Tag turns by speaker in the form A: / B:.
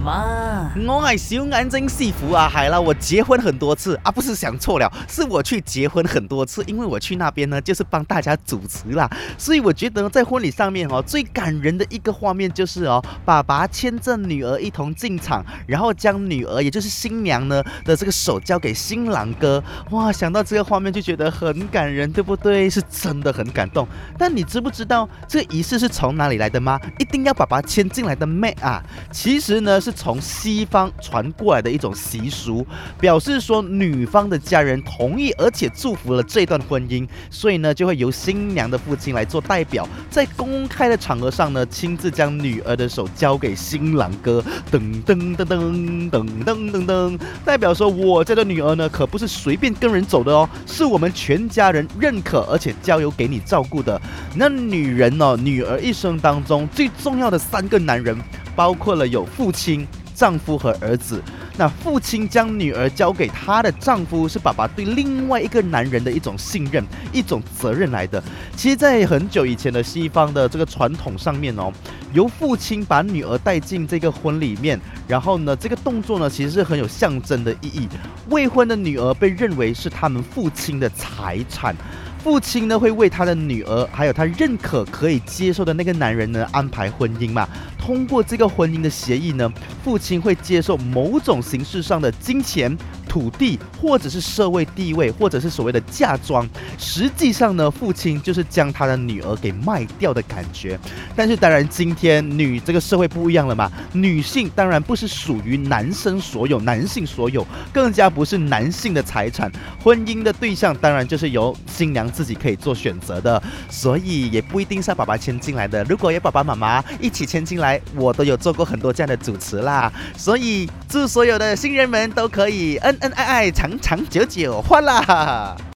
A: 我爱小眼睛师傅啊，海拉，我结婚很多次啊，不是想错了，是我去结婚很多次，因为我去那边呢，就是帮大家主持啦，所以我觉得在婚礼上面哦，最感人的一个画面就是哦，爸爸牵着女儿一同进场，然后将女儿，也就是新娘呢的这个手交给新郎哥，哇，想到这个画面就觉得很感人，对不对？是真的很感动。但你知不知道这个仪式是从哪里来的吗？一定要爸爸牵进来的妹啊，其实呢是从西。方传过来的一种习俗，表示说女方的家人同意而且祝福了这段婚姻，所以呢就会由新娘的父亲来做代表，在公开的场合上呢亲自将女儿的手交给新郎哥，噔噔噔噔噔噔噔噔，代表说我家的女儿呢可不是随便跟人走的哦，是我们全家人认可而且交由给你照顾的。那女人呢，女儿一生当中最重要的三个男人，包括了有父亲。丈夫和儿子，那父亲将女儿交给她的丈夫，是爸爸对另外一个男人的一种信任、一种责任来的。其实，在很久以前的西方的这个传统上面哦，由父亲把女儿带进这个婚里面，然后呢，这个动作呢，其实是很有象征的意义。未婚的女儿被认为是他们父亲的财产。父亲呢会为他的女儿，还有他认可可以接受的那个男人呢安排婚姻嘛？通过这个婚姻的协议呢，父亲会接受某种形式上的金钱。土地，或者是社会地位，或者是所谓的嫁妆，实际上呢，父亲就是将他的女儿给卖掉的感觉。但是当然，今天女这个社会不一样了嘛，女性当然不是属于男生所有，男性所有，更加不是男性的财产。婚姻的对象当然就是由新娘自己可以做选择的，所以也不一定是爸爸牵进来的。如果有爸爸妈妈一起牵进来，我都有做过很多这样的主持啦。所以祝所有的新人们都可以恩。恩爱爱，长长久久，欢啦！